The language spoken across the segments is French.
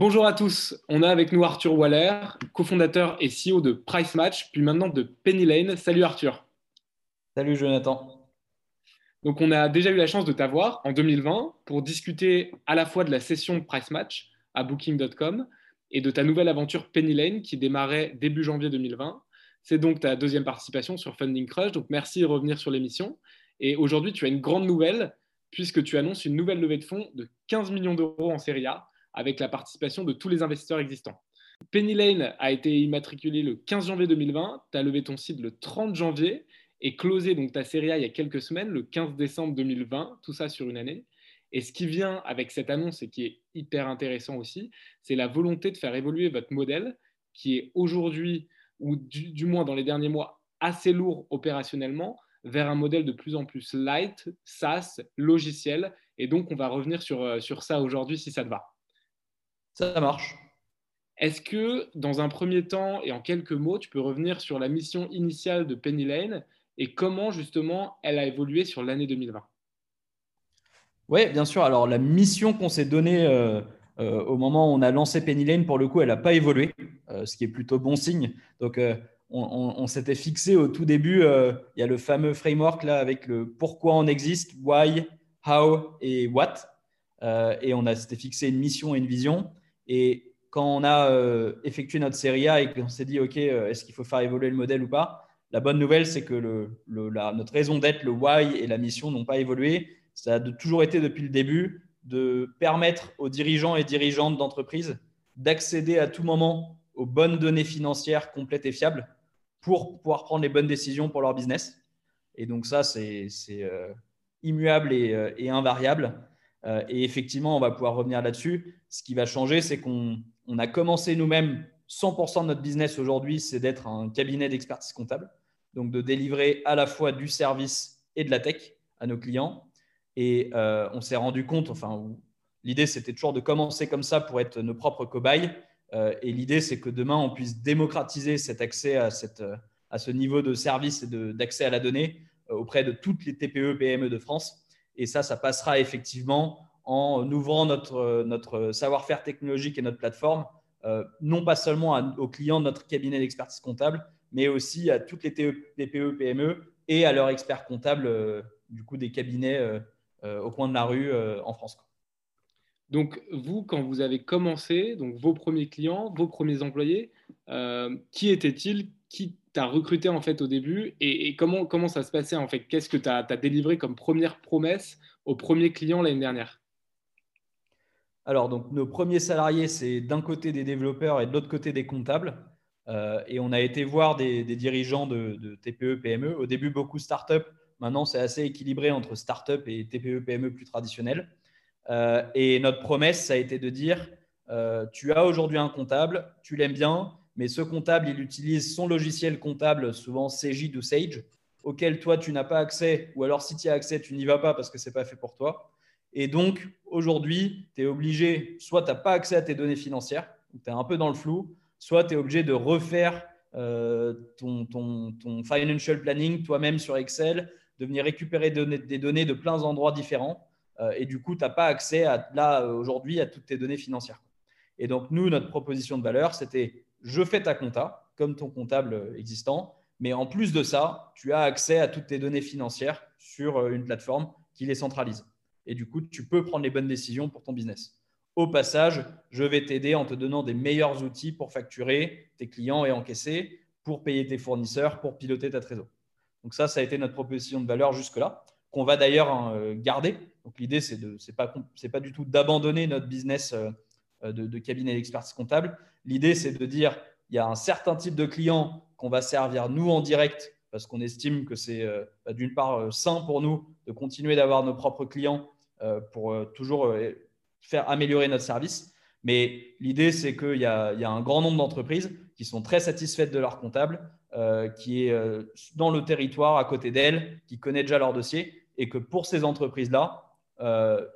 Bonjour à tous, on a avec nous Arthur Waller, cofondateur et CEO de Price Match, puis maintenant de Penny Lane. Salut Arthur. Salut Jonathan. Donc on a déjà eu la chance de t'avoir en 2020 pour discuter à la fois de la session Price Match à booking.com et de ta nouvelle aventure Penny Lane qui démarrait début janvier 2020. C'est donc ta deuxième participation sur Funding Crush, donc merci de revenir sur l'émission. Et aujourd'hui, tu as une grande nouvelle puisque tu annonces une nouvelle levée de fonds de 15 millions d'euros en série A avec la participation de tous les investisseurs existants. Penny Lane a été immatriculée le 15 janvier 2020, tu as levé ton site le 30 janvier et closé donc ta série A il y a quelques semaines, le 15 décembre 2020, tout ça sur une année. Et ce qui vient avec cette annonce et qui est hyper intéressant aussi, c'est la volonté de faire évoluer votre modèle qui est aujourd'hui, ou du, moins dans les derniers mois, assez lourd opérationnellement, vers un modèle de plus en plus light, SaaS, logiciel. Et donc, on va revenir sur, euh, sur ça aujourd'hui si ça te va. Ça marche. Est-ce que, dans un premier temps et en quelques mots, tu peux revenir sur la mission initiale de Penny Lane et comment justement elle a évolué sur l'année 2020 oui, bien sûr. Alors, la mission qu'on s'est donnée euh, euh, au moment où on a lancé Penny Lane, pour le coup, elle n'a pas évolué, euh, ce qui est plutôt bon signe. Donc, on, s'était fixé au tout début, il y a le fameux framework là avec le pourquoi on existe, why, how et what. et on a s'était fixé une mission et une vision. Et quand on a effectué notre série A et qu'on s'est dit, OK, est-ce qu'il faut faire évoluer le modèle ou pas La bonne nouvelle, c'est que notre raison d'être, le why et la mission n'ont pas évolué ça a toujours été depuis le début de permettre aux dirigeants et dirigeantes d'entreprise d'accéder à tout moment aux bonnes données financières complètes et fiables pour pouvoir prendre les bonnes décisions pour leur business. Et donc ça, c'est euh, immuable euh, et, invariable. Euh, et effectivement, on va pouvoir revenir là-dessus. Ce qui va changer, c'est qu'on a commencé nous-mêmes 100% de notre business aujourd'hui, c'est d'être un cabinet d'expertise comptable, donc de délivrer à la fois du service et de la tech à nos clients. Et euh, on s'est rendu compte, enfin, l'idée c'était toujours de commencer comme ça pour être nos propres cobayes. Euh, et l'idée c'est que demain on puisse démocratiser cet accès à, à ce niveau de service et d'accès à la donnée auprès de toutes les TPE, PME de France. Et ça, ça passera effectivement en ouvrant notre, notre savoir-faire technologique et notre plateforme, non pas seulement aux clients de notre cabinet d'expertise comptable, mais aussi à toutes les TPE, PME et à leurs experts comptables, du coup des cabinets euh, au coin de la rue euh, en France. Donc, vous, quand vous avez commencé, donc vos premiers clients, vos premiers employés, euh, qui étaient-ils? Recruté en fait au début et, comment, comment ça se passait en fait? Qu'est-ce que tu as, délivré comme première promesse aux premiers clients l'année dernière? Alors, donc, nos premiers salariés, c'est d'un côté des développeurs et de l'autre côté des comptables. et on a été voir des, dirigeants de, TPE, PME. Au début, beaucoup start-up Maintenant, c'est assez équilibré entre start-up et TPE, PME plus traditionnels. Euh, et notre promesse, ça a été de dire euh, tu as aujourd'hui un comptable, tu l'aimes bien, mais ce comptable, il utilise son logiciel comptable, souvent Cegid ou Sage, auquel toi, tu n'as pas accès, ou alors si tu as accès, tu n'y vas pas parce que ce n'est pas fait pour toi. Et donc, aujourd'hui, tu es obligé, soit tu n'as pas accès à tes données financières, tu es un peu dans le flou, soit tu es obligé de refaire euh, ton, financial planning toi-même sur Excel, de venir récupérer des données de plein d'endroits différents. Euh, et du coup, tu n'as pas accès à, là, aujourd'hui, à toutes tes données financières. Et donc, nous, notre proposition de valeur, c'était je fais ta compta, comme ton comptable existant, mais en plus de ça, tu as accès à toutes tes données financières sur euh, une plateforme qui les centralise. Et du coup, tu peux prendre les bonnes décisions pour ton business. Au passage, je vais t'aider en te donnant des meilleurs outils pour facturer tes clients et encaisser, pour payer tes fournisseurs, pour piloter ta trésorerie. Donc ça, ça a été notre proposition de valeur jusque-là, qu'on va d'ailleurs hein, euh, garder. Donc l'idée, c'est de, pas, du tout d'abandonner notre business euh, de, cabinet d'expertise comptable. L'idée, c'est de dire, il y a un certain type de clients qu'on va servir nous en direct parce qu'on estime que c'est bah, d'une part sain pour nous de continuer d'avoir nos propres clients pour toujours faire améliorer notre service. Mais l'idée, c'est qu'il y, a un grand nombre d'entreprises qui sont très satisfaites de leur comptable, qui est dans le territoire à côté d'elles, qui connaît déjà leur dossier, et que pour ces entreprises-là,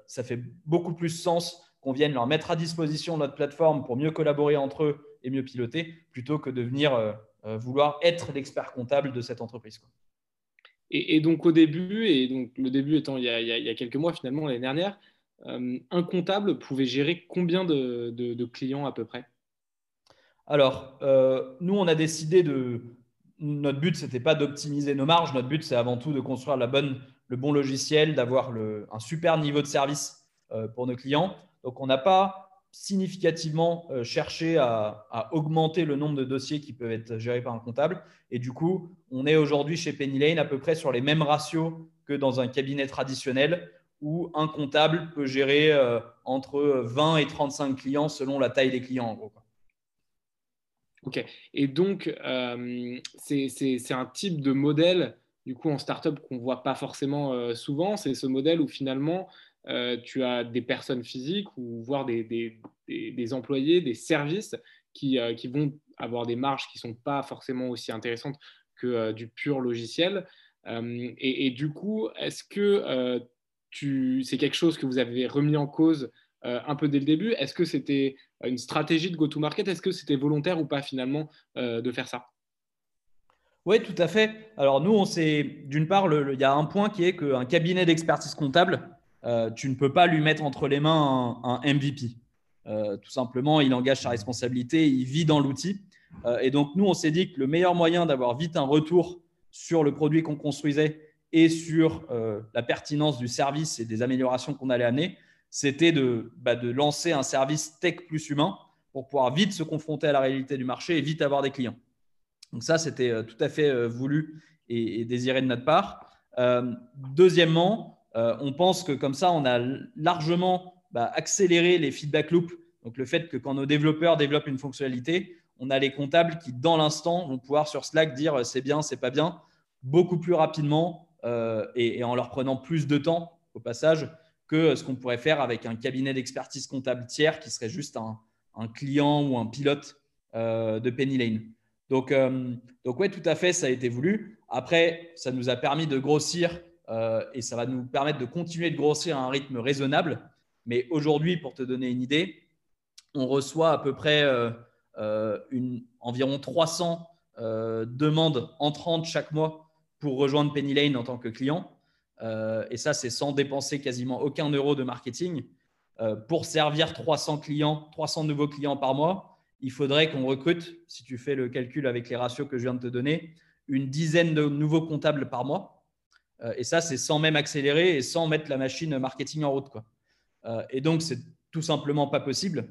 ça fait beaucoup plus sens qu'on vienne leur mettre à disposition notre plateforme pour mieux collaborer entre eux et mieux piloter, plutôt que de venir euh, euh, vouloir être l'expert comptable de cette entreprise. Et, donc au début, et donc le début étant il y a, quelques mois finalement l'année dernière, euh, un comptable pouvait gérer combien de, clients à peu près? Alors, nous, on a décidé de... Notre but, ce n'était pas d'optimiser nos marges. Notre but, c'est avant tout de construire la bonne, le bon logiciel, d'avoir un super niveau de service pour nos clients. Donc, on n'a pas significativement euh, cherché à, augmenter le nombre de dossiers qui peuvent être gérés par un comptable. Et du coup, on est aujourd'hui chez Penny Lane à peu près sur les mêmes ratios que dans un cabinet traditionnel où un comptable peut gérer euh, entre 20 et 35 clients selon la taille des clients en gros. Ok. Et donc, euh, c'est un type de modèle, du coup, en startup qu'on ne voit pas forcément souvent. C'est ce modèle où finalement, euh, tu as des personnes physiques ou voire des, employés, des services euh, qui, vont avoir des marges qui ne sont pas forcément aussi intéressantes que euh, du pur logiciel. Et, du coup, est-ce que c'est quelque chose que vous avez remis en cause un peu dès le début? Est-ce que c'était une stratégie de go-to-market? Est-ce que c'était volontaire ou pas finalement de faire ça? Oui, tout à fait. Alors nous, on sait, d'une part, il y a un point qui est qu'un cabinet d'expertise comptable, euh, tu ne peux pas lui mettre entre les mains un, MVP. Euh, tout simplement, il engage sa responsabilité, il vit dans l'outil. Euh, et donc, nous, on s'est dit que le meilleur moyen d'avoir vite un retour sur le produit qu'on construisait et sur la pertinence du service et des améliorations qu'on allait amener, c'était de, bah, de, lancer un service tech plus humain pour pouvoir vite se confronter à la réalité du marché et vite avoir des clients. Donc ça, c'était tout à fait voulu et, et, désiré de notre part. deuxièmement, euh, on pense que comme ça, on a largement bah, accéléré les feedback loops. Donc le fait que quand nos développeurs développent une fonctionnalité, on a les comptables qui, dans l'instant, vont pouvoir sur Slack dire euh, c'est bien, c'est pas bien, beaucoup plus rapidement euh, et, en leur prenant plus de temps au passage que ce qu'on pourrait faire avec un cabinet d'expertise comptable tiers qui serait juste un, client ou un pilote de Penny Lane. Donc, donc ouais, tout à fait, ça a été voulu. Après, ça nous a permis de grossir euh, et ça va nous permettre de continuer de grossir à un rythme raisonnable. Mais aujourd'hui, pour te donner une idée, on reçoit à peu près euh, euh, environ 300 demandes entrantes chaque mois pour rejoindre Penny Lane en tant que client. et ça, c'est sans dépenser quasiment aucun euro de marketing. pour servir 300 clients, 300 nouveaux clients par mois, il faudrait qu'on recrute, si tu fais le calcul avec les ratios que je viens de te donner, une dizaine de nouveaux comptables par mois. Euh, et ça, c'est sans même accélérer et sans mettre la machine marketing en route. Quoi. Euh, et donc, c'est tout simplement pas possible.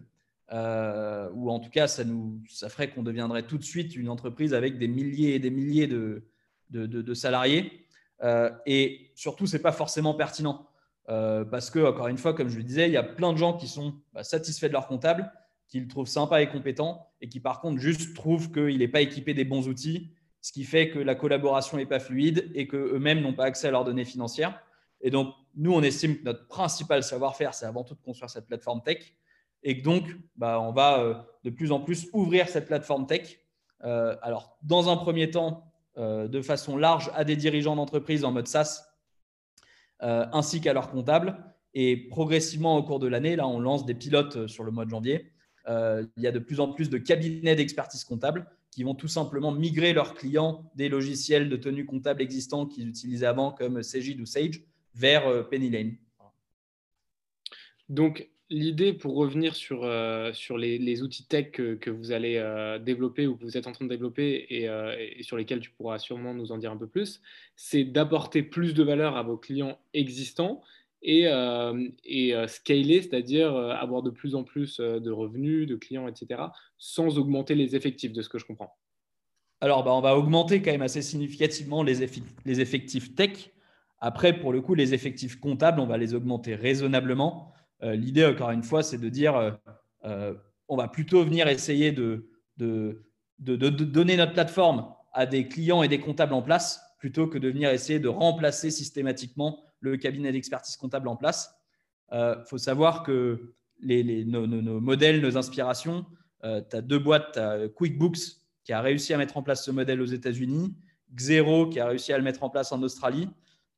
Euh, ou en tout cas, ça, nous, ça ferait qu'on deviendrait tout de suite une entreprise avec des milliers et des milliers de, de, salariés. et surtout, ce n'est pas forcément pertinent. parce que, encore une fois, comme je le disais, il y a plein de gens qui sont bah, satisfaits de leur comptable, qui le trouvent sympa et compétent, et qui par contre juste trouvent qu'il n'est pas équipé des bons outils ce qui fait que la collaboration n'est pas fluide et qu'eux-mêmes n'ont pas accès à leurs données financières. Et donc, nous, on estime que notre principal savoir-faire, c'est avant tout de construire cette plateforme tech. Et que donc, bah, on va euh, de plus en plus ouvrir cette plateforme tech. Euh, alors, dans un premier temps, euh, de façon large à des dirigeants d'entreprise en mode SaaS, ainsi qu'à leurs comptables. Et progressivement, au cours de l'année, là, on lance des pilotes sur le mois de janvier. il y a de plus en plus de cabinets d'expertise comptable qui vont tout simplement migrer leurs clients des logiciels de tenue comptable existants qu'ils utilisaient avant, comme Cegid ou Sage, vers euh, Pennylane. Donc, l'idée, pour revenir sur, euh, sur les, outils tech que, vous allez euh, développer ou que vous êtes en train de développer et, sur lesquels tu pourras sûrement nous en dire un peu plus, c'est d'apporter plus de valeur à vos clients existants et, euh, euh, scaler, c'est-à-dire euh, avoir de plus en plus de revenus, de clients, etc., sans augmenter les effectifs, de ce que je comprends. Alors, bah, on va augmenter quand même assez significativement les, effectifs tech. Après, pour le coup, les effectifs comptables, on va les augmenter raisonnablement. L'idée, encore une fois, c'est de dire, on va plutôt venir essayer de, donner notre plateforme à des clients et des comptables en place, plutôt que de venir essayer de remplacer systématiquement le cabinet d'expertise comptable en place. Il faut savoir que nos, modèles, nos inspirations, tu as deux boîtes, tu QuickBooks qui a réussi à mettre en place ce modèle aux États-Unis, Xero qui a réussi à le mettre en place en Australie.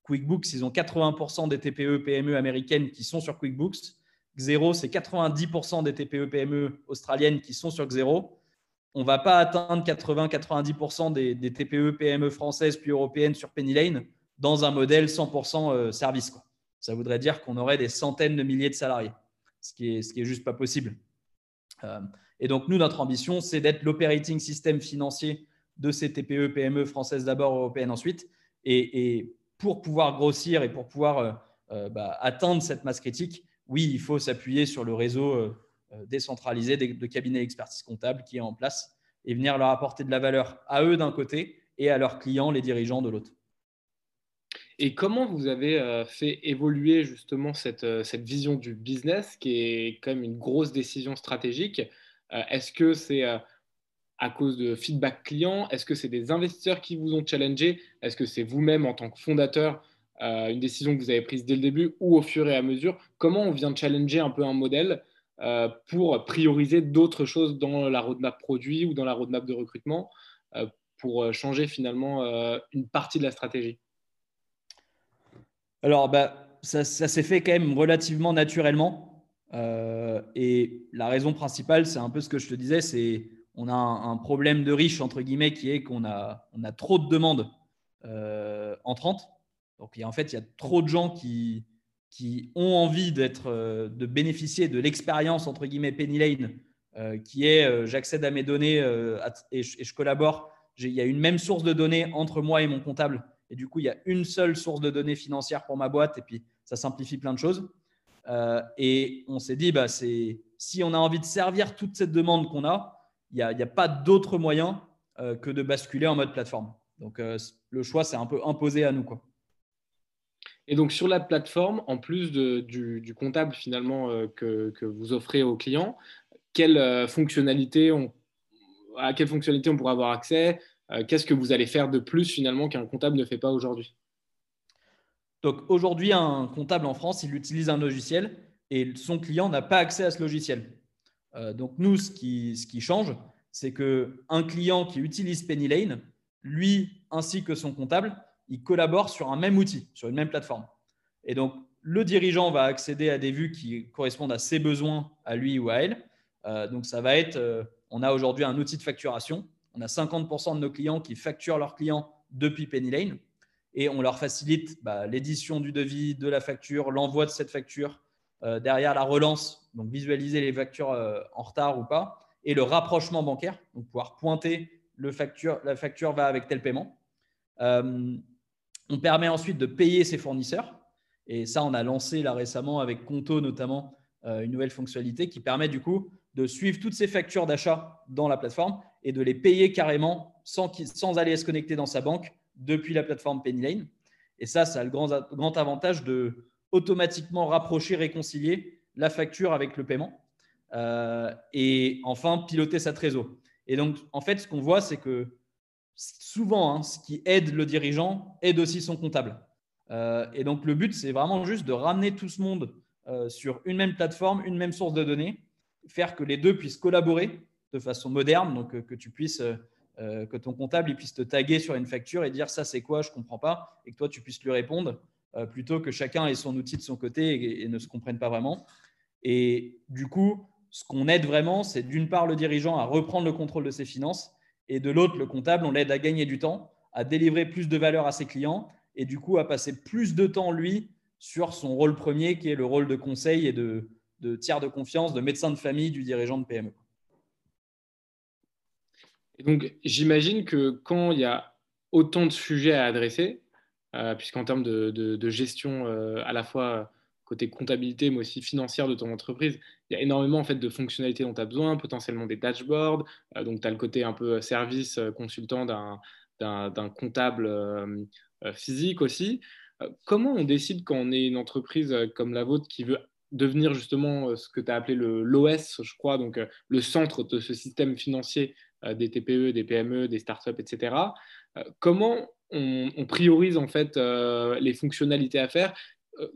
QuickBooks, ils ont 80% des TPE, PME américaines qui sont sur QuickBooks. Xero, c'est 90% des TPE, PME australiennes qui sont sur Xero. On ne va pas atteindre 80-90% des, TPE, PME françaises puis européennes sur Lane dans un modèle 100% euh, service. Ça voudrait dire qu'on aurait des centaines de milliers de salariés, ce qui est, juste pas possible. Euh, et donc, nous, notre ambition, c'est d'être l'operating system financier de ces TPE, PME françaises d'abord, européennes ensuite. Et, pour pouvoir grossir et pour pouvoir euh, bah, atteindre cette masse critique, oui, il faut s'appuyer sur le réseau décentralisé de, cabinets d'expertise comptable qui est en place et venir leur apporter de la valeur à eux d'un côté et à leurs clients, les dirigeants de l'autre. Et comment vous avez fait évoluer justement cette, cette, vision du business qui est quand même une grosse décision stratégique? Est-ce que c'est à cause de feedback client? Est-ce que c'est des investisseurs qui vous ont challengé? Est-ce que c'est vous-même en tant que fondateur euh, une décision que vous avez prise dès le début ou au fur et à mesure? Comment on vient challenger un peu un modèle euh, pour prioriser d'autres choses dans la roadmap produit ou dans la roadmap de recrutement euh, pour changer finalement une partie de la stratégie? Alors, bah, ça, s'est fait quand même relativement naturellement. et la raison principale, c'est un peu ce que je te disais, c'est on a un, problème de riche, entre guillemets, qui est qu'on a, on a trop de demandes euh, entrantes. Donc, en fait, il y a trop de gens qui, qui ont envie euh, de bénéficier de l'expérience, entre guillemets, Penny Lane, euh, qui est j'accède à mes données et, je, collabore. Il y a une même source de données entre moi et mon comptable. Et du coup, il y a une seule source de données financières pour ma boîte. Et puis, ça simplifie plein de choses. et on s'est dit, bah, si on a envie de servir toute cette demande qu'on a, il n'y a, pas d'autre moyen euh, que de basculer en mode plateforme. Donc, euh, le choix, c'est un peu imposé à nous. Quoi. Et donc, sur la plateforme, en plus du, comptable finalement euh, que, vous offrez aux clients, quelles fonctionnalités on, à quelles fonctionnalités on pourra avoir accès? Qu'est-ce que vous allez faire de plus finalement qu'un comptable ne fait pas aujourd'hui? Donc, aujourd'hui, un comptable en France, il utilise un logiciel et son client n'a pas accès à ce logiciel. Euh, donc nous, ce qui, change, c'est qu'un client qui utilise Penny Lane, lui ainsi que son comptable, ils collaborent sur un même outil, sur une même plateforme. Et donc, le dirigeant va accéder à des vues qui correspondent à ses besoins, à lui ou à elle. Euh, donc, ça va être, euh, on a aujourd'hui un outil de facturation. On a 50% de nos clients qui facturent leurs clients depuis Penny Lane et on leur facilite bah, l'édition du devis, de la facture, l'envoi de cette facture, euh, derrière la relance, donc visualiser les factures euh, en retard ou pas, et le rapprochement bancaire, donc pouvoir pointer la facture va avec tel paiement. Euh, on permet ensuite de payer ses fournisseurs. Et ça, on a lancé là récemment avec Conto notamment une nouvelle fonctionnalité qui permet du coup de suivre toutes ces factures d'achat dans la plateforme et de les payer carrément sans, aller se connecter dans sa banque depuis la plateforme Pennylane. Et ça, ça a le grand, grand avantage de automatiquement rapprocher, réconcilier la facture avec le paiement. Euh, et enfin, piloter sa trésor. Et donc, en fait, ce qu'on voit, c'est que souvent, hein, ce qui aide le dirigeant aide aussi son comptable. Euh, et donc, le but, c'est vraiment juste de ramener tout ce monde euh, sur une même plateforme, une même source de données, faire que les deux puissent collaborer de façon moderne, donc que tu puisses, que ton comptable il puisse te taguer sur une facture et dire ça c'est quoi, je comprends pas, et que toi tu puisses lui répondre euh, plutôt que chacun ait son outil de son côté et, ne se comprenne pas vraiment. Et du coup, ce qu'on aide vraiment, c'est d'une part le dirigeant à reprendre le contrôle de ses finances et de l'autre, le comptable, on l'aide à gagner du temps, à délivrer plus de valeur à ses clients et du coup à passer plus de temps, lui, sur son rôle premier qui est le rôle de conseil et de, tiers de confiance, de médecin de famille du dirigeant de PME. Donc, j'imagine que quand il y a autant de sujets à adresser, euh, puisqu'en termes de, gestion euh, à la fois côté comptabilité, mais aussi financière de ton entreprise, il y a énormément en fait, de fonctionnalités dont tu as besoin, potentiellement des dashboards. Euh, donc, tu as le côté un peu service consultant d'un comptable physique aussi. comment on décide quand on est une entreprise comme la vôtre qui veut devenir justement ce que tu as appelé l'OS, je crois, donc le centre de ce système financier des TPE, des PME, des startups, etc. comment on, priorise en fait euh, les fonctionnalités à faire? Euh,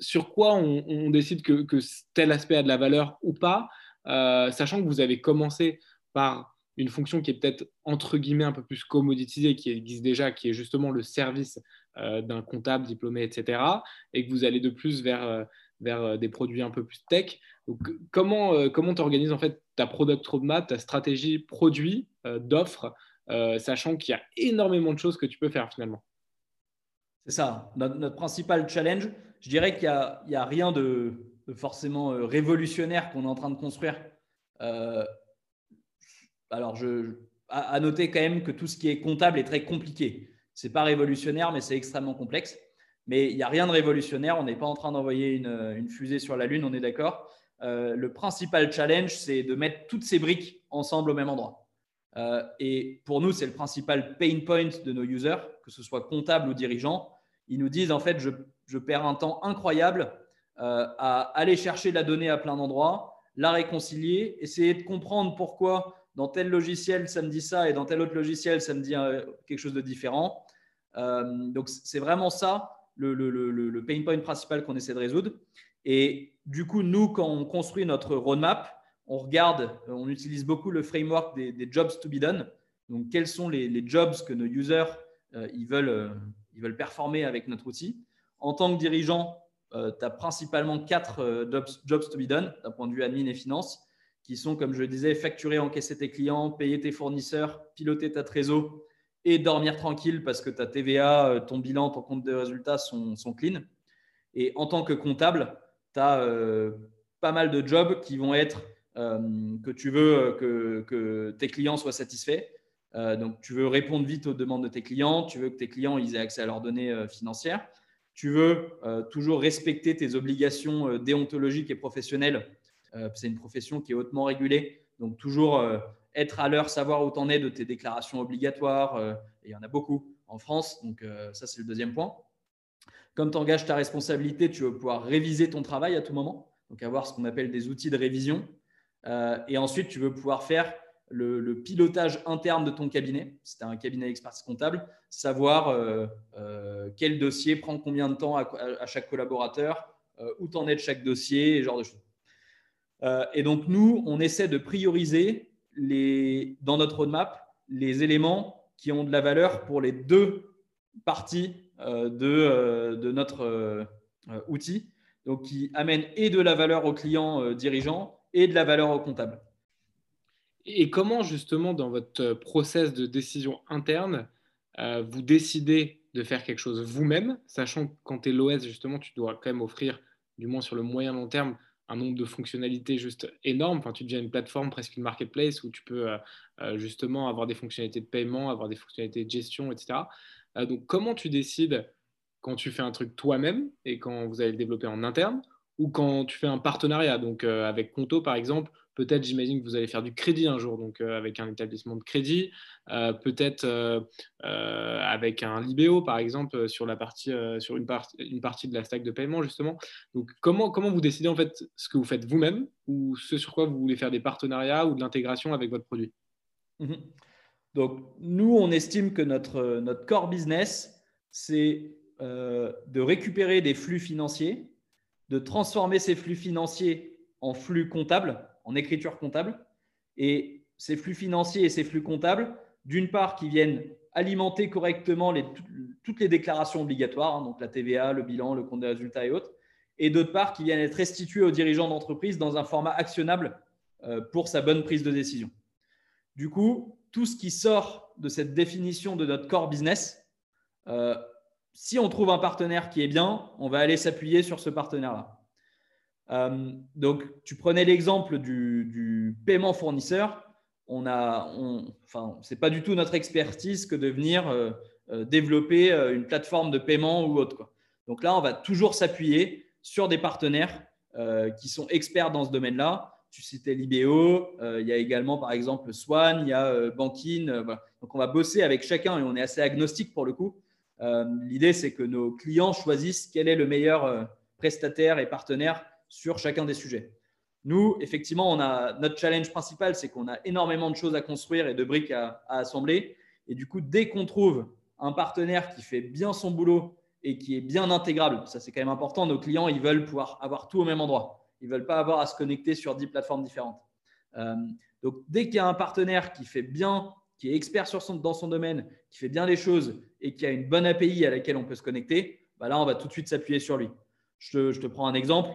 sur quoi on, décide que, tel aspect a de la valeur ou pas, sachant que vous avez commencé par une fonction qui est peut-être entre guillemets un peu plus commoditisée, qui existe déjà, qui est justement le service d'un comptable diplômé, etc., et que vous allez de plus vers, vers des produits un peu plus tech. Comment comment tu organises en fait ta product roadmap, ta stratégie produit d'offres, sachant qu'il y a énormément de choses que tu peux faire finalement? C'est ça. Notre, principal challenge, je dirais qu'il n'y a, rien de, forcément euh, révolutionnaire qu'on est en train de construire. Euh, alors, je, à, noter quand même que tout ce qui est comptable est très compliqué. Ce n'est pas révolutionnaire, mais c'est extrêmement complexe. Mais il n'y a rien de révolutionnaire. On n'est pas en train d'envoyer une, fusée sur la Lune, on est d'accord. Euh, le principal challenge, c'est de mettre toutes ces briques ensemble au même endroit. et pour nous, c'est le principal pain point de nos users, que ce soit comptable ou dirigeant, ils nous disent en fait, je, perds un temps incroyable euh, à aller chercher la donnée à plein d'endroits, la réconcilier, essayer de comprendre pourquoi dans tel logiciel ça me dit ça et dans tel autre logiciel ça me dit euh, quelque chose de différent. Euh, donc c'est vraiment ça le, pain point principal qu'on essaie de résoudre. Et du coup, nous, quand on construit notre roadmap, on regarde, on utilise beaucoup le framework des, jobs to be done. Donc, quels sont les, jobs que nos users euh, ils, veulent, euh, ils veulent performer avec notre outil. En tant que dirigeant, euh, tu as principalement quatre jobs, to be done d'un point de vue admin et finance, qui sont, comme je le disais, facturer, encaisser tes clients, payer tes fournisseurs, piloter ta trésor et dormir tranquille parce que ta TVA, ton bilan, ton compte de résultats sont, sont clean. Et en tant que comptable, tu as pas mal de jobs qui vont être que tu veux que, que, tes clients soient satisfaits. Euh, donc, tu veux répondre vite aux demandes de tes clients, tu veux que tes clients aient accès à leurs données euh, financières, tu veux euh, toujours respecter tes obligations déontologiques et professionnelles. c'est une profession qui est hautement régulée, donc toujours être à l'heure, savoir où tu en es de tes déclarations obligatoires. et il y en a beaucoup en France, donc ça c'est le deuxième point. Comme tu engages ta responsabilité, tu vas pouvoir réviser ton travail à tout moment, donc avoir ce qu'on appelle des outils de révision. et ensuite, tu veux pouvoir faire le, pilotage interne de ton cabinet, si tu as un cabinet d'expertise comptable, savoir euh, euh, quel dossier prend combien de temps à, chaque collaborateur, euh, où tu en es de chaque dossier, et genre de choses. et donc, nous, on essaie de prioriser les, dans notre roadmap les éléments qui ont de la valeur pour les deux parties de, de, notre outil, donc qui amènent et de la valeur aux clients dirigeants et de la valeur aux comptables. Et comment justement dans votre process de décision interne, euh, vous décidez de faire quelque chose vous-même, sachant que quand tu es l'OS, justement, tu dois quand même offrir, du moins sur le moyen long terme, un nombre de fonctionnalités juste énorme. Enfin, tu deviens une plateforme, presque une marketplace, où tu peux euh, euh, justement avoir des fonctionnalités de paiement, avoir des fonctionnalités de gestion, etc. donc, comment tu décides quand tu fais un truc toi-même et quand vous allez le développer en interne, ou quand tu fais un partenariat, donc avec Conto par exemple, Peut-être, j'imagine que vous allez faire du crédit un jour, donc euh, avec un établissement de crédit. Euh, peut-être euh, avec un Libéo, par exemple, sur, la partie, sur une, une, partie de la stack de paiement, justement. Donc, comment, comment vous décidez en fait ce que vous faites vous-même ou ce sur quoi vous voulez faire des partenariats ou de l'intégration avec votre produit? Mhm. Donc, nous, on estime que notre, notre core business, c'est de récupérer des flux financiers, de transformer ces flux financiers en flux comptables en écriture comptable. Et ces flux financiers et ces flux comptables, d'une part, qui viennent alimenter correctement toutes les déclarations obligatoires, hein, donc la TVA, le bilan, le compte des résultats et autres, et d'autre part, qui viennent être restitués aux dirigeants d'entreprise dans un format actionnable euh, pour sa bonne prise de décision. Du coup, tout ce qui sort de cette définition de notre core business, euh, si on trouve un partenaire qui est bien, on va aller s'appuyer sur ce partenaire-là. Euh, donc, tu prenais l'exemple du, paiement fournisseur. On a, enfin, c'est pas du tout notre expertise que de venir euh, euh, développer une plateforme de paiement ou autre. Donc là, on va toujours s'appuyer sur des partenaires qui sont experts dans ce domaine-là. Tu citais Libéo, il y a également par exemple Swan, il y a Bankin. Donc on va bosser avec chacun et on est assez agnostique pour le coup. L'idée, c'est que nos clients choisissent quel est le meilleur prestataire et partenaire sur chacun des sujets. Nous, effectivement, on a, notre challenge principal, c'est qu'on a énormément de choses à construire et de briques à, assembler. Et du coup, dès qu'on trouve un partenaire qui fait bien son boulot et qui est bien intégrable. Ça, c'est quand même important. Nos clients, ils veulent pouvoir avoir tout au même endroit. Ils ne veulent pas avoir à se connecter sur 10 plateformes différentes. Euh, donc, dès qu'il y a un partenaire qui fait bien, qui est expert dans son domaine, qui fait bien les choses et qui a une bonne API à laquelle on peut se connecter, bah là, on va tout de suite s'appuyer sur lui. Je te, prends un exemple.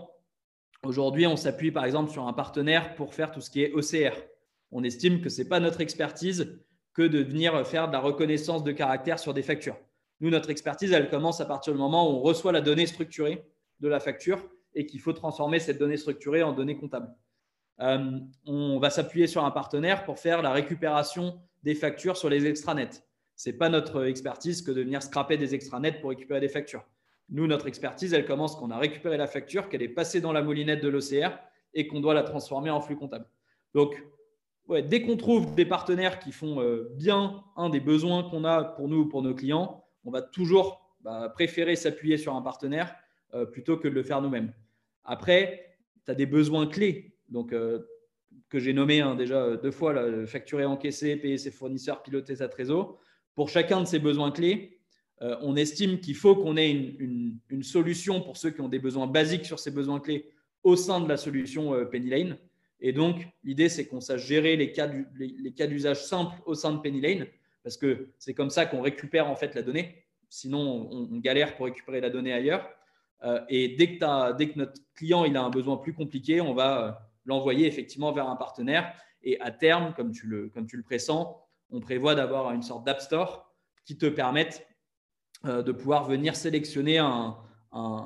Aujourd'hui, on s'appuie par exemple sur un partenaire pour faire tout ce qui est OCR. On estime que ce n'est pas notre expertise que de venir faire de la reconnaissance de caractère sur des factures. Nous, notre expertise, elle commence à partir du moment où on reçoit la donnée structurée de la facture et qu'il faut transformer cette donnée structurée en donnée comptable. Euh, on va s'appuyer sur un partenaire pour faire la récupération des factures sur les extranets. Ce n'est pas notre expertise que de venir scraper des extranets pour récupérer des factures. Nous, notre expertise, elle commence quand on a récupéré la facture, qu'elle est passée dans la moulinette de l'OCR et qu'on doit la transformer en flux comptable. Donc, dès qu'on trouve des partenaires qui font euh, bien un des besoins qu'on a pour nous ou pour nos clients, on va toujours bah, préférer s'appuyer sur un partenaire euh, plutôt que de le faire nous-mêmes. Après, tu as des besoins clés donc, euh, que j'ai nommé hein, déjà deux fois, facturer, encaisser, payer ses fournisseurs, piloter sa trésor. Pour chacun de ces besoins clés, euh, on estime qu'il faut qu'on ait une, solution pour ceux qui ont des besoins basiques sur ces besoins clés au sein de la solution Penny Lane. Et donc, l'idée, c'est qu'on sache gérer les cas, d'usage simples au sein de Penny Lane parce que c'est comme ça qu'on récupère en fait la donnée. Sinon, on, galère pour récupérer la donnée ailleurs. Euh, et dès que, dès que, notre client il a un besoin plus compliqué, on va euh, l'envoyer effectivement vers un partenaire. Et à terme, comme tu le, comme tu le pressens, on prévoit d'avoir une sorte d'App Store qui te permette euh, de pouvoir venir sélectionner un,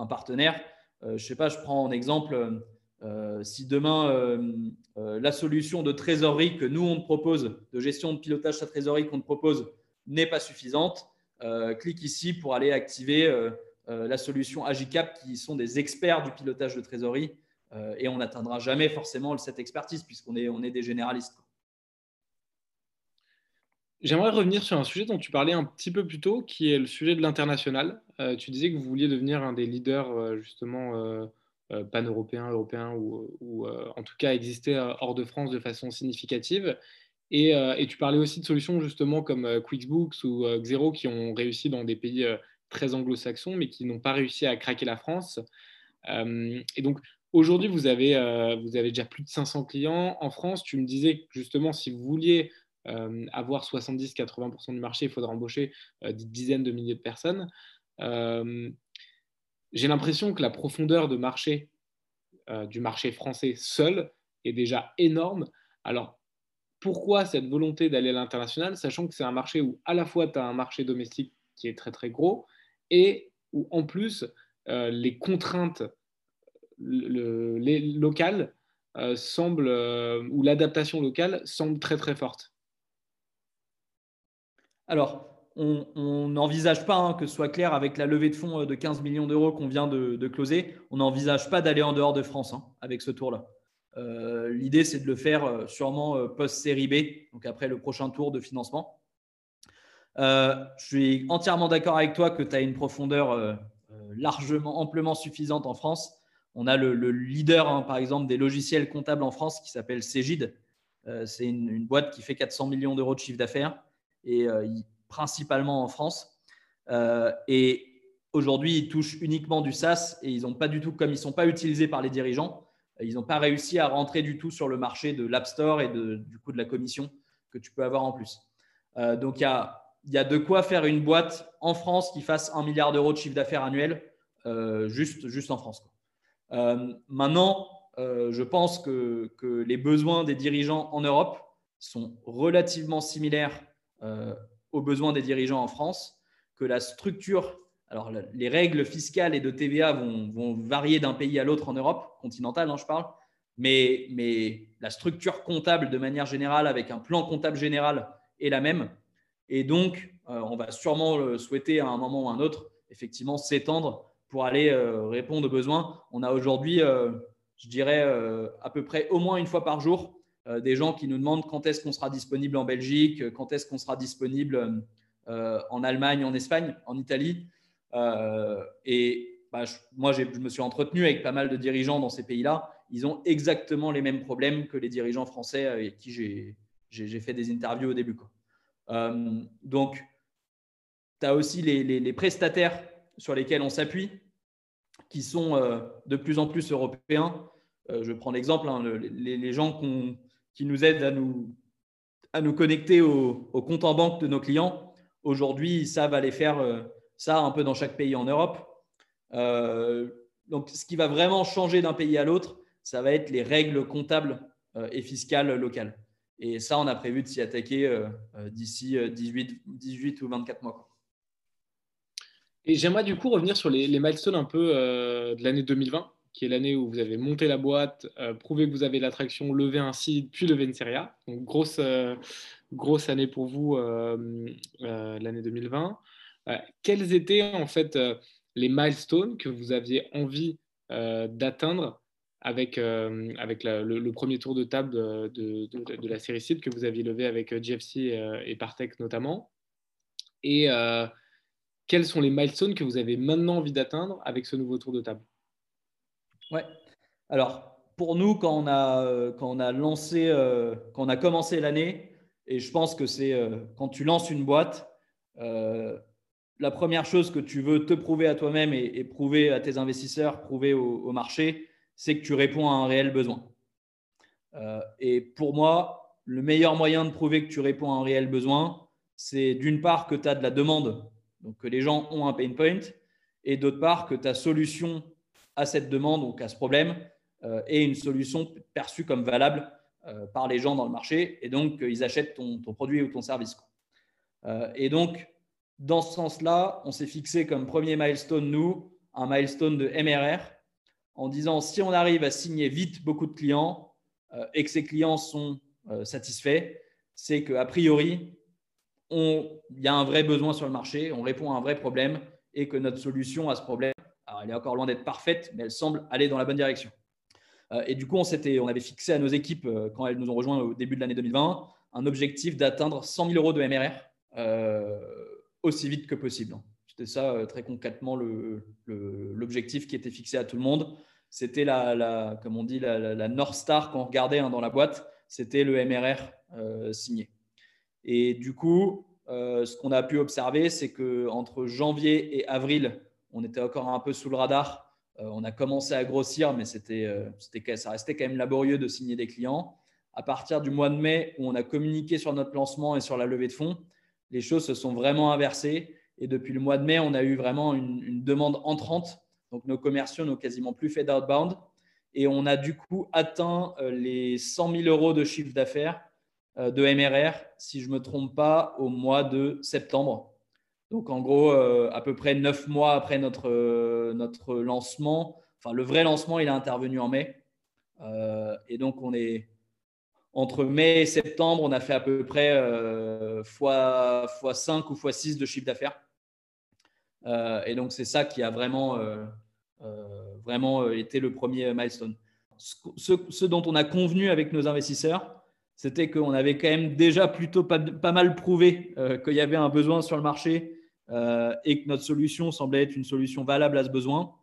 partenaire. je ne sais pas, je prends en exemple euh, si demain, euh, euh, la solution de trésorerie que nous, on te propose, de gestion de pilotage sa trésorerie qu'on te propose, n'est pas suffisante, clique ici pour aller activer la solution Agicap, qui sont des experts du pilotage de trésorerie. et on n'atteindra jamais forcément cette expertise, puisqu'on est, on est des généralistes. J'aimerais revenir sur un sujet dont tu parlais un petit peu plus tôt, qui est le sujet de l'international. tu disais que vous vouliez devenir un des leaders justement euh, pan-européen, européen ou, euh, en tout cas exister euh, hors de France de façon significative. Et, tu parlais aussi de solutions justement comme QuickBooks ou Xero qui ont réussi dans des pays très anglo-saxons mais qui n'ont pas réussi à craquer la France. et donc aujourd'hui, vous, avez vous avez déjà plus de 500 clients en France. Tu me disais justement, si vous vouliez avoir 70-80% du marché, il faudra embaucher des dizaines de milliers de personnes j'ai l'impression que la profondeur de marché euh, du marché français seul est déjà énorme. Alors, pourquoi cette volonté d'aller à l'international, sachant que c'est un marché où à la fois tu as un marché domestique qui est très très gros et où en plus euh, les contraintes les locales euh, ou l'adaptation locale semble très très forte? Alors, on n'envisage pas, hein, que ce soit clair, avec la levée de fonds euh, de 15 millions d'euros qu'on vient de, closer, on n'envisage pas d'aller en dehors de France hein, avec ce tour-là. Euh, l'idée, c'est de le faire euh, sûrement post-série B, donc après le prochain tour de financement. je suis entièrement d'accord avec toi que tu as une profondeur largement, amplement suffisante en France. On a le, leader, hein, par exemple, des logiciels comptables en France qui s'appelle Cégide. c'est une, boîte qui fait 400 millions d'euros de chiffre d'affaires et il principalement en France. Euh, et aujourd'hui, ils touchent uniquement du SaaS et ils n'ont pas du tout, comme ils ne sont pas utilisés par les dirigeants, ils n'ont pas réussi à rentrer du tout sur le marché de l'App Store et de, du coup de la commission que tu peux avoir en plus. Euh, donc, il y a, y a, de quoi faire une boîte en France qui fasse un milliard d'euros de chiffre d'affaires annuel euh, juste, juste en France. maintenant, je pense que, que, les besoins des dirigeants en Europe sont relativement similaires aux besoins des dirigeants en France, que la structure, alors les règles fiscales et de TVA vont, varier d'un pays à l'autre en Europe, continentale, hein, je parle, mais, mais la structure comptable de manière générale, avec un plan comptable général, est la même. Et donc, euh, on va sûrement souhaiter à un moment ou à un autre, effectivement, s'étendre pour aller euh, répondre aux besoins. On a aujourd'hui, euh, je dirais, à peu près au moins une fois par jour, euh, des gens qui nous demandent quand est-ce qu'on sera disponible en Belgique, quand est-ce qu'on sera disponible euh, en Allemagne, en Espagne, en Italie. Euh, et bah, moi, je me suis entretenu avec pas mal de dirigeants dans ces pays-là. Ils ont exactement les mêmes problèmes que les dirigeants français avec qui j'ai fait des interviews au début. donc, tu as aussi les, prestataires sur lesquels on s'appuie, qui sont de plus en plus européens. je prends l'exemple, hein, les, gens qui nous aident à nous, à nous connecter au, au, compte en banque de nos clients. Aujourd'hui, ils savent aller faire ça un peu dans chaque pays en Europe. donc, ce qui va vraiment changer d'un pays à l'autre, ça va être les règles comptables et fiscales locales. Et ça, on a prévu de s'y attaquer euh, euh, d'ici 18, euh, 18 ou 24 mois. Et j'aimerais du coup revenir sur les, milestones un peu de l'année 2020, qui est l'année où vous avez monté la boîte, prouvé que vous avez l'attraction, levé un seed, puis levé une série A. Donc grosse, grosse année pour vous l'année 2020. quels étaient en fait les milestones que vous aviez envie d'atteindre avec, euh, avec le, premier tour de table de, la série CID que vous aviez levé avec GFC euh, et, euh, et Partech notamment? Et quels sont les milestones que vous avez maintenant envie d'atteindre avec ce nouveau tour de table? Ouais. Alors, pour nous, quand on a, quand on a lancé, quand on a commencé l'année, et je pense que c'est quand tu lances une boîte, la première chose que tu veux te prouver à toi-même et, prouver à tes investisseurs, prouver au marché, c'est que tu réponds à un réel besoin. Euh, et pour moi, le meilleur moyen de prouver que tu réponds à un réel besoin, c'est d'une part que tu as de la demande, donc que les gens ont un pain point, et d'autre part que ta solution à cette demande, donc à ce problème, euh, est une solution perçue comme valable euh, par les gens dans le marché, et donc qu'ils achètent ton, produit ou ton service. et donc, dans ce sens-là, on s'est fixé comme premier milestone, nous, un milestone de MRR, en disant si on arrive à signer vite beaucoup de clients euh, et que ces clients sont euh, satisfaits, c'est qu'a priori, il y a un vrai besoin sur le marché, on répond à un vrai problème et que notre solution à ce problème, elle est encore loin d'être parfaite, mais elle semble aller dans la bonne direction. Euh, et du coup, on, on avait fixé à nos équipes, quand elles nous ont rejoints au début de l'année 2020, un objectif d'atteindre 100 000 euros de MRR aussi vite que possible. C'était ça très concrètement l'objectif qui était fixé à tout le monde c'était la, comme on dit, la, North Star qu'on regardait hein, dans la boîte, c'était le MRR euh, signé. Et du coup, euh, ce qu'on a pu observer, c'est qu'entre janvier et avril, on était encore un peu sous le radar. Euh, on a commencé à grossir, mais c'était, ça restait quand même laborieux de signer des clients. À partir du mois de mai, où on a communiqué sur notre lancement et sur la levée de fonds, les choses se sont vraiment inversées. Et depuis le mois de mai, on a eu vraiment une, une demande entrante donc nos commerciaux n'ont quasiment plus fait d'outbound. Et on a du coup atteint euh, les 100 000 euros de chiffre d'affaires euh, de MRR, si je ne me trompe pas, au mois de septembre. Donc en gros, euh, à peu près neuf mois après notre, notre lancement. Enfin, le vrai lancement, il a intervenu en mai. et donc, on est entre mai et septembre, on a fait à peu près fois, fois 5 ou fois 6 de chiffre d'affaires. Euh, et donc, c'est ça qui a vraiment, euh, euh, vraiment été le premier milestone. Ce, dont on a convenu avec nos investisseurs, c'était qu'on avait quand même déjà plutôt pas, mal prouvé qu'il y avait un besoin sur le marché et que notre solution semblait être une solution valable à ce besoin.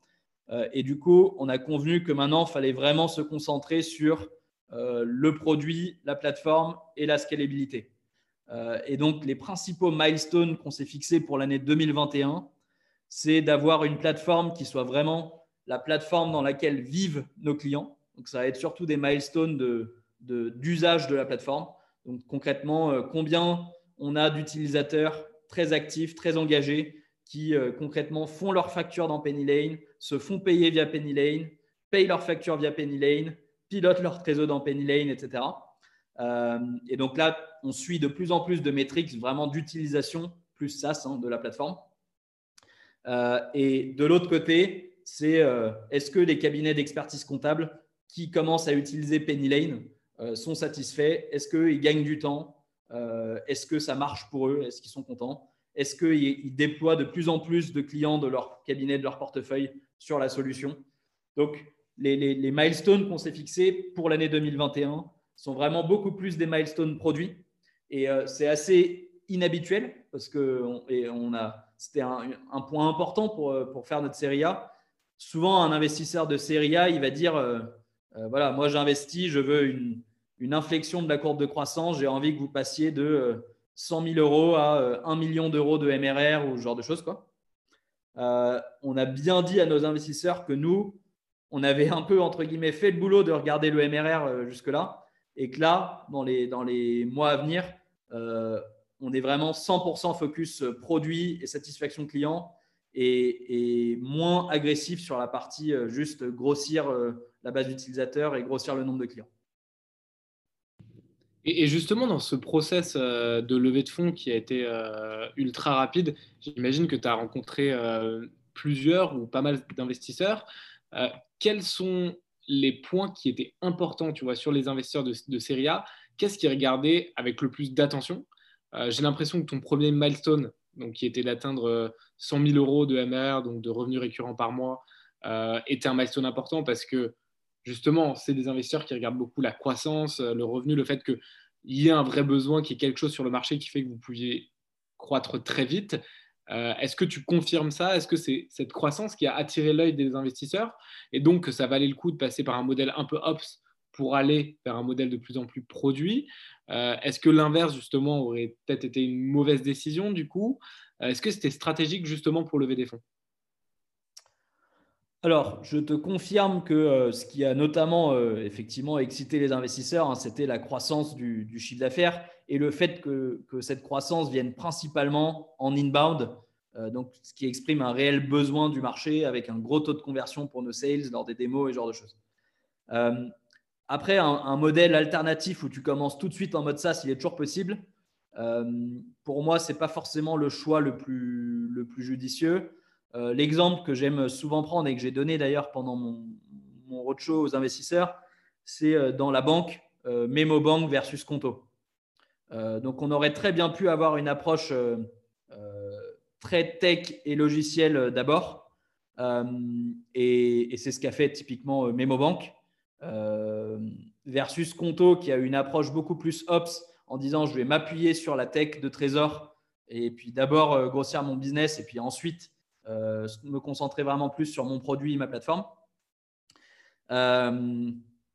et du coup, on a convenu que maintenant, il fallait vraiment se concentrer sur le produit, la plateforme et la scalabilité. et donc, les principaux milestones qu'on s'est fixés pour l'année 2021, c'est d'avoir une plateforme qui soit vraiment la plateforme dans laquelle vivent nos clients. Donc, ça va être surtout des milestones d'usage de, la plateforme. Donc, concrètement, euh, combien on a d'utilisateurs très actifs, très engagés, qui euh, concrètement font leurs factures dans Penny Lane, se font payer via Penny Lane, payent leurs factures via Penny Lane, pilotent leur trésor dans Penny Lane, etc. Euh, et donc là, on suit de plus en plus de métriques vraiment d'utilisation plus SaaS hein, de la plateforme. Euh, et de l'autre côté, c'est est-ce que les cabinets d'expertise comptable qui commencent à utiliser Penny Lane sont satisfaits? Est-ce qu'ils gagnent du temps? Est-ce que ça marche pour eux? Est-ce qu'ils sont contents? Est-ce qu'ils déploient de plus en plus de clients de leur cabinet, de leur portefeuille sur la solution? Donc, les, les milestones qu'on s'est fixés pour l'année 2021 sont vraiment beaucoup plus des milestones produits. Et c'est assez inhabituel parce que on, a, c'était un, point important pour, pour, faire notre série A. Souvent, un investisseur de série A, il va dire euh, euh, voilà, moi j'investis, je veux une, une, inflexion de la courbe de croissance, j'ai envie que vous passiez de 100 euh, 000 euros à 1 million d'euros de MRR ou ce genre de choses. Quoi. on a bien dit à nos investisseurs que nous, on avait un peu, entre guillemets, fait le boulot de regarder le MRR jusque-là. Et que là, dans les, mois à venir, on est vraiment 100% focus produit et satisfaction client et, moins agressif sur la partie euh, juste grossir euh, la base d'utilisateurs et grossir le nombre de clients. Et justement, dans ce process euh, de levée de fonds qui a été ultra rapide, j'imagine que tu as rencontré plusieurs ou pas mal d'investisseurs. Quels sont les points qui étaient importants tu vois, sur les investisseurs de, de A? Qu'est-ce qu'ils regardaient avec le plus d'attention? J'ai l'impression que ton premier milestone, donc qui était d'atteindre 100 000 euros de MR, donc de revenus récurrents par mois, euh, était un milestone important parce que justement, c'est des investisseurs qui regardent beaucoup la croissance, le revenu, le fait qu'il y ait un vrai besoin, qu'il y ait quelque chose sur le marché qui fait que vous pouviez croître très vite. Euh, est-ce que tu confirmes ça? Est-ce que c'est cette croissance qui a attiré l'œil des investisseurs? Et donc que ça valait le coup de passer par un modèle un peu ops pour aller vers un modèle de plus en plus produit. Euh, Est-ce que l'inverse, justement, aurait peut-être été une mauvaise décision du coup? Euh, Est-ce que c'était stratégique justement pour lever des fonds? Alors, je te confirme que euh, ce qui a notamment effectivement excité les investisseurs, hein, c'était la croissance du, chiffre d'affaires et le fait que, cette croissance vienne principalement en inbound, donc ce qui exprime un réel besoin du marché avec un gros taux de conversion pour nos sales lors des démos et ce genre de choses. Après, un, modèle alternatif où tu commences tout de suite en mode SaaS, il est toujours possible. Euh, pour moi, ce n'est pas forcément le choix le plus judicieux. Euh, l'exemple que j'aime souvent prendre et que j'ai donné d'ailleurs pendant mon, roadshow aux investisseurs, c'est euh, dans la banque, Memo Bank versus Conto. donc, on aurait très bien pu avoir une approche très tech et logiciel d'abord. et, c'est ce qu'a fait typiquement Memo Bank. Euh, versus Conto qui a une approche beaucoup plus ops en disant je vais m'appuyer sur la tech de Trésor et puis d'abord euh, grossir mon business et puis ensuite euh, me concentrer vraiment plus sur mon produit et ma plateforme.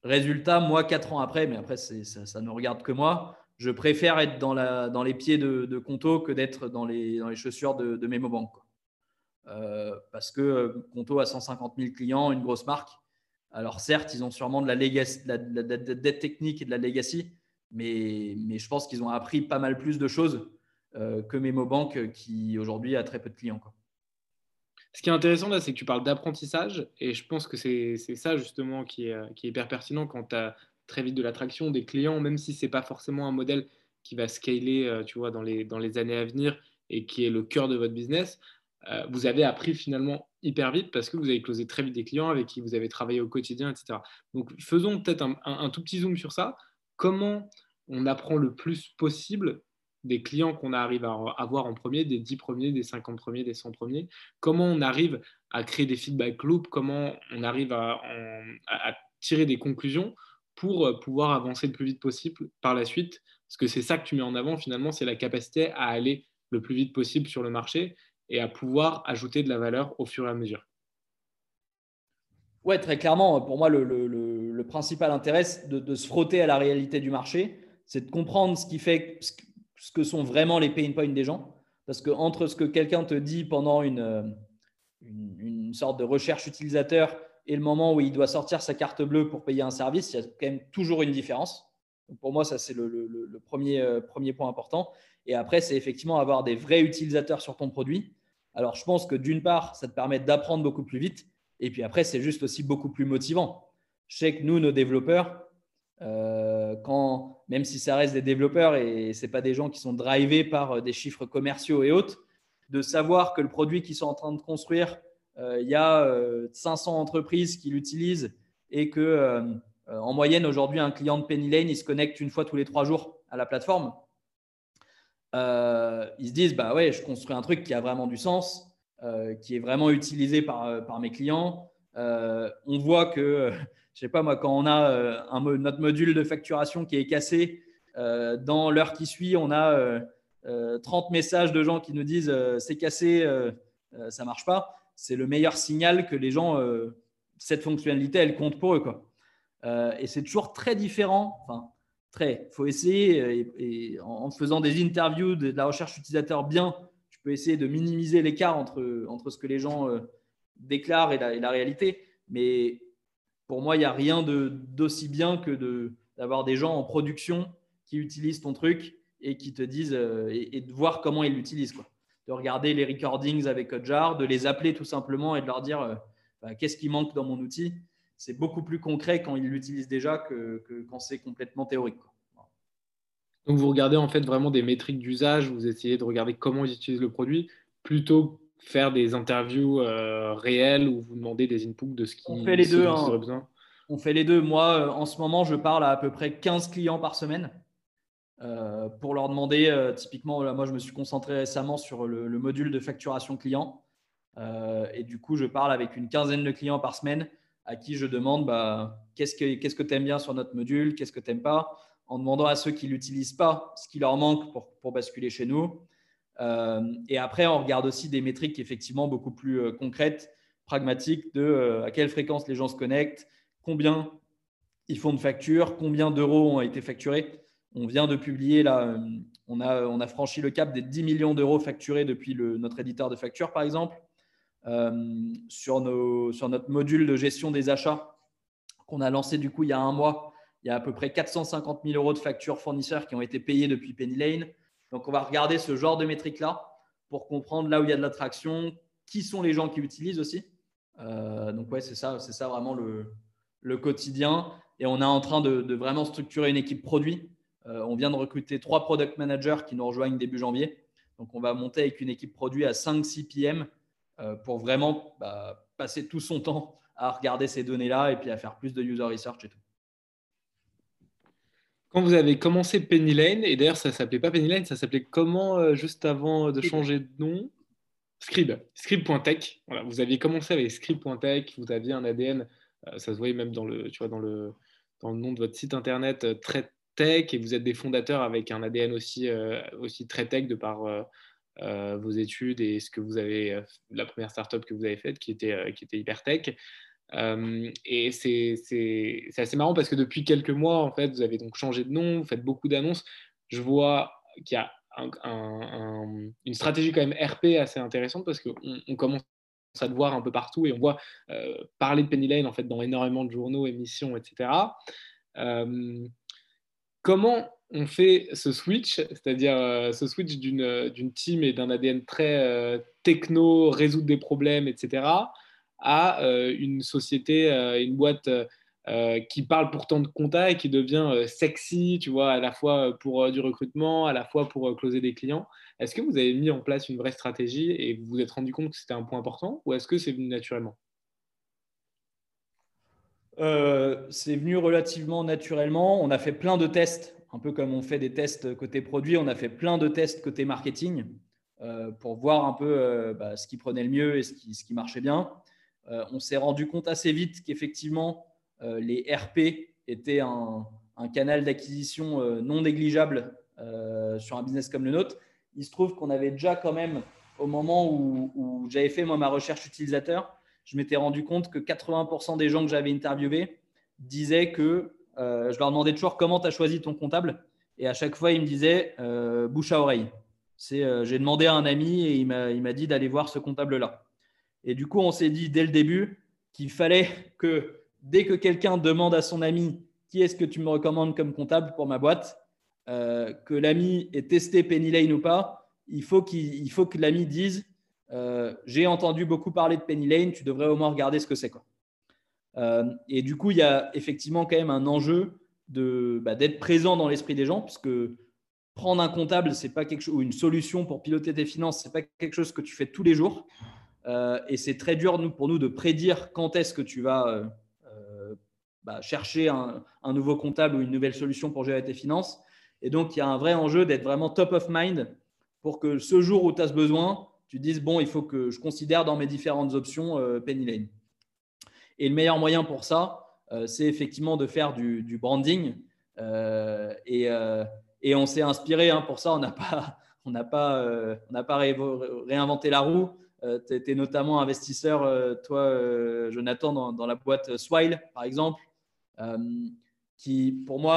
résultat, moi, quatre ans après, mais après, ça, ne regarde que moi, je préfère être dans, les pieds de, Conto que d'être dans les, chaussures de, de MemoBank. parce que Conto a 150 000 clients, une grosse marque. Alors certes, ils ont sûrement de la, dette technique et de la legacy, mais, je pense qu'ils ont appris pas mal plus de choses euh, que MemoBank qui aujourd'hui a très peu de clients. Ce qui est intéressant là, c'est que tu parles d'apprentissage et je pense que c'est ça justement qui est, hyper pertinent quand tu as très vite de l'attraction des clients, même si ce n'est pas forcément un modèle qui va scaler euh, tu vois, dans, les, dans les années à venir et qui est le cœur de votre business. Euh, vous avez appris finalement hyper vite parce que vous avez closé très vite des clients avec qui vous avez travaillé au quotidien, etc. Donc faisons peut-être un, tout petit zoom sur ça. Comment on apprend le plus possible des clients qu'on arrive à avoir en premier, des 10 premiers, des 50 premiers, des 100 premiers? Comment on arrive à créer des feedback loops? Comment on arrive à, tirer des conclusions pour euh, pouvoir avancer le plus vite possible par la suite? Parce que c'est ça que tu mets en avant finalement, c'est la capacité à aller le plus vite possible sur le marché et à pouvoir ajouter de la valeur au fur et à mesure. Ouais, très clairement, pour moi, le, principal intérêt de, de, se frotter à la réalité du marché, c'est de comprendre ce qui fait ce que sont vraiment les pain points des gens. Parce que entre ce que quelqu'un te dit pendant une, une, sorte de recherche utilisateur et le moment où il doit sortir sa carte bleue pour payer un service, il y a quand même toujours une différence. pour moi, ça, c'est le, premier, euh, premier point important. Et après, c'est effectivement avoir des vrais utilisateurs sur ton produit alors, je pense que d'une part, ça te permet d'apprendre beaucoup plus vite. Et puis après, c'est juste aussi beaucoup plus motivant. Je sais que nous, nos développeurs, euh, quand, même si ça reste des développeurs et ce pas des gens qui sont drivés par euh, des chiffres commerciaux et autres, de savoir que le produit qu'ils sont en train de construire, euh, il y a 500 entreprises qui l'utilisent et que en moyenne aujourd'hui, un client de Penny Lane, il se connecte une fois tous les trois jours à la plateforme. Ils se disent bah ouais, je construis un truc qui a vraiment du sens, qui est vraiment utilisé par, par mes clients. on voit que, je sais pas moi, quand on a un, notre module de facturation qui est cassé, dans l'heure qui suit, on a 30 messages de gens qui nous disent c'est cassé, ça marche pas. C'est le meilleur signal que les gens, cette fonctionnalité, elle compte pour eux. Quoi. et c'est toujours très différent. Enfin, très. Il faut essayer, et, en, faisant des interviews, de, la recherche utilisateur bien, tu peux essayer de minimiser l'écart entre, entre ce que les gens déclarent et la, et la, réalité. Mais pour moi, il n'y a rien d'aussi bien que d'avoir des gens en production qui utilisent ton truc et qui te disent et, et, de voir comment ils l'utilisent. De regarder les recordings avec Hotjar, de les appeler tout simplement et de leur dire bah, qu'est-ce qui manque dans mon outil c'est beaucoup plus concret quand ils l'utilisent déjà que, quand c'est complètement théorique. Donc vous regardez en fait vraiment des métriques d'usage, vous essayez de regarder comment ils utilisent le produit, plutôt que faire des interviews euh, réelles où vous demandez des inputs de ce qu'ils On fait les deux. Hein. besoin? On fait les deux. Moi, euh, en ce moment, je parle à à peu près 15 clients par semaine. Euh, pour leur demander, typiquement, moi je me suis concentré récemment sur le, le module de facturation client. et du coup, je parle avec une quinzaine de clients par semaine à qui je demande bah, qu'est-ce que tu aimes bien sur notre module, qu'est-ce que tu n'aimes pas, en demandant à ceux qui ne l'utilisent pas ce qui leur manque pour, basculer chez nous. Euh, et après, on regarde aussi des métriques effectivement beaucoup plus euh, concrètes, pragmatiques de euh, à quelle fréquence les gens se connectent, combien ils font de factures, combien d'euros ont été facturés. On vient de publier là, on a, franchi le cap des 10 millions d'euros facturés depuis notre éditeur de factures, par exemple. Sur, sur notre module de gestion des achats qu'on a lancé du coup il y a un mois. Il y a à peu près 450 000 euros de factures fournisseurs qui ont été payés depuis Penny Lane. Donc, on va regarder ce genre de métriques-là pour comprendre là où il y a de l'attraction, qui sont les gens qui utilisent aussi. Euh, donc, ouais, c'est ça, c'est ça vraiment le, quotidien. Et on est en train de, vraiment structurer une équipe produit. Euh, on vient de recruter trois product managers qui nous rejoignent début janvier. Donc, on va monter avec une équipe produit à 5-6 PM euh, pour vraiment bah, passer tout son temps à regarder ces données-là et puis à faire plus de user research et tout. Quand vous avez commencé Penny Lane, et d'ailleurs ça s'appelait pas Penny Lane, ça s'appelait comment euh, juste avant de changer de nom? Scribe, scribe.tech. Voilà, vous aviez commencé avec scribe.tech, vous aviez un ADN, euh, ça se voyait même dans le, tu vois, dans le, dans le nom de votre site internet très tech, et vous êtes des fondateurs avec un ADN aussi, aussi très tech de par euh, vos études et ce que vous avez, euh, la première startup que vous avez faite qui était, euh, qui était Hypertech. et c'est assez marrant parce que depuis quelques mois, en fait, vous avez donc changé de nom, vous faites beaucoup d'annonces. Je vois qu'il y a une stratégie quand même RP assez intéressante parce qu'on on commence à te voir un peu partout et on voit parler de Penny Lane en fait dans énormément de journaux, émissions, etc. comment on fait ce switch, c'est-à-dire euh, ce switch d'une team et d'un ADN très euh, techno, résoudre des problèmes, etc., à euh, une société, une boîte qui parle pourtant de compta et qui devient sexy, tu vois, à la fois pour du recrutement, à la fois pour closer des clients. Est-ce que vous avez mis en place une vraie stratégie et vous vous êtes rendu compte que c'était un point important ou est-ce que c'est venu naturellement? C'est venu relativement naturellement. On a fait plein de tests un peu comme on fait des tests côté produit, on a fait plein de tests côté marketing euh, pour voir un peu euh, bah, ce qui prenait le mieux et ce qui, ce qui marchait bien. Euh, on s'est rendu compte assez vite qu'effectivement, les RP étaient un, canal d'acquisition non négligeable sur un business comme le nôtre. Il se trouve qu'on avait déjà quand même, au moment où, j'avais fait moi ma recherche utilisateur, je m'étais rendu compte que 80% des gens que j'avais interviewés disaient que euh, je leur demandais toujours comment tu as choisi ton comptable. Et à chaque fois, ils me disaient euh, bouche à oreille. Euh, j'ai demandé à un ami et il m'a dit d'aller voir ce comptable-là. Et du coup, on s'est dit dès le début qu'il fallait que dès que quelqu'un demande à son ami qui est-ce que tu me recommandes comme comptable pour ma boîte, que l'ami ait testé Penny Lane ou pas, il faut, faut que l'ami dise J'ai entendu beaucoup parler de Penny Lane, tu devrais au moins regarder ce que c'est. Euh, et du coup, il y a effectivement quand même un enjeu bah, d'être présent dans l'esprit des gens, puisque prendre un comptable, c'est pas quelque chose, ou une solution pour piloter tes finances, c'est pas quelque chose que tu fais tous les jours. Euh, et c'est très dur pour nous de prédire quand est-ce que tu vas euh, bah, chercher un, nouveau comptable ou une nouvelle solution pour gérer tes finances. Et donc, il y a un vrai enjeu d'être vraiment top of mind pour que ce jour où tu as ce besoin, tu dises, bon, il faut que je considère dans mes différentes options Penny Lane. Et le meilleur moyen pour ça, euh, c'est effectivement de faire du, branding. Euh, euh, et, on s'est inspiré hein, pour ça. On n'a pas réinventé la roue. Tu étais notamment investisseur, toi, Jonathan, dans, la boîte Swile, par exemple, qui, pour moi,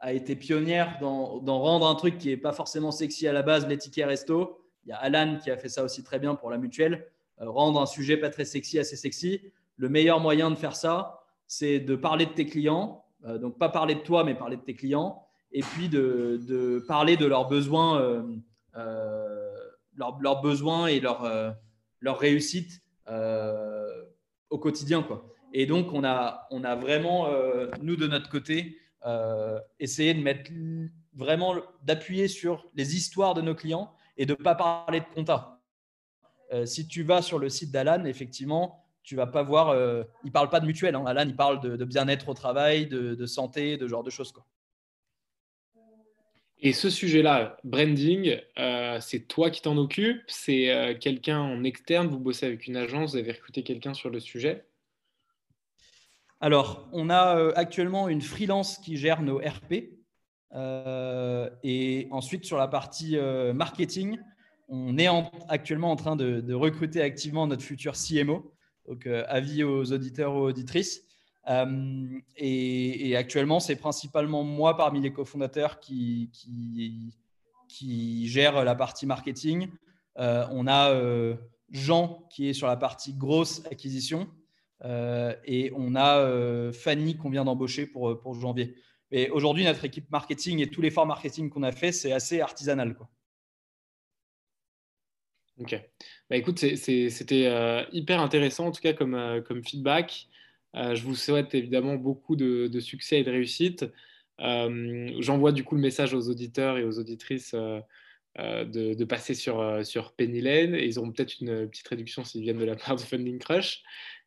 a, été pionnière dans, rendre un truc qui n'est pas forcément sexy à la base, les tickets resto, Il y a Alan qui a fait ça aussi très bien pour la mutuelle. rendre un sujet pas très sexy assez sexy. Le meilleur moyen de faire ça, c'est de parler de tes clients. donc, pas parler de toi, mais parler de tes clients. Et puis de, parler de leurs besoins, leurs, besoins et leur, leur réussite au quotidien. Quoi. Et donc, on a, on a vraiment, euh, nous, de notre côté, euh, essayé de mettre vraiment, d'appuyer sur les histoires de nos clients et de ne pas parler de compta. Euh, si tu vas sur le site d'Alan, effectivement, tu vas pas voir, il ne parle pas de mutuelle. Hein. Alan, il parle de, bien-être au travail, de, santé, de genre de choses. Et ce sujet-là, branding, c'est toi qui t'en occupes? C'est quelqu'un en externe? Vous bossez avec une agence? Vous avez recruté quelqu'un sur le sujet? Alors, on a euh, actuellement une freelance qui gère nos RP. Euh, et ensuite, sur la partie euh, marketing, on est actuellement en train de, recruter activement notre futur CMO. Donc, avis aux auditeurs ou auditrices. Et, actuellement, c'est principalement moi parmi les cofondateurs qui, gère la partie marketing. on a Jean qui est sur la partie grosse acquisition euh, et on a euh, Fanny qu'on vient d'embaucher pour, euh, janvier. Et aujourd'hui, notre équipe marketing et tous les forts marketing qu'on a fait, c'est assez artisanal. Ok. Bah, écoute, c'était hyper intéressant en tout cas comme feedback. Je vous souhaite évidemment beaucoup de, succès et de réussite. J'envoie du coup le message aux auditeurs et aux auditrices de, passer sur, sur Penny Lane. Et ils auront peut-être une petite réduction s'ils viennent de la part de Funding Crush.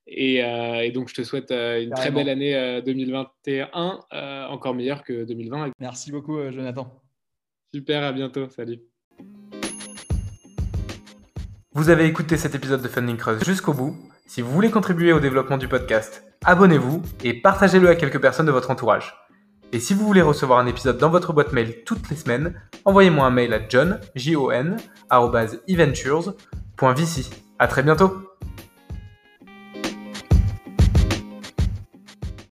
Euh, et, donc, je te souhaite euh, une très belle année 2021, euh, encore meilleure que 2020. Merci beaucoup, Jonathan. Super, à bientôt. Salut. Vous avez écouté cet épisode de Funding Crush jusqu'au bout. Si vous voulez contribuer au développement du podcast, abonnez-vous et partagez-le à quelques personnes de votre entourage. Et si vous voulez recevoir un épisode dans votre boîte mail toutes les semaines, envoyez-moi un mail à john, j -O -N, À très bientôt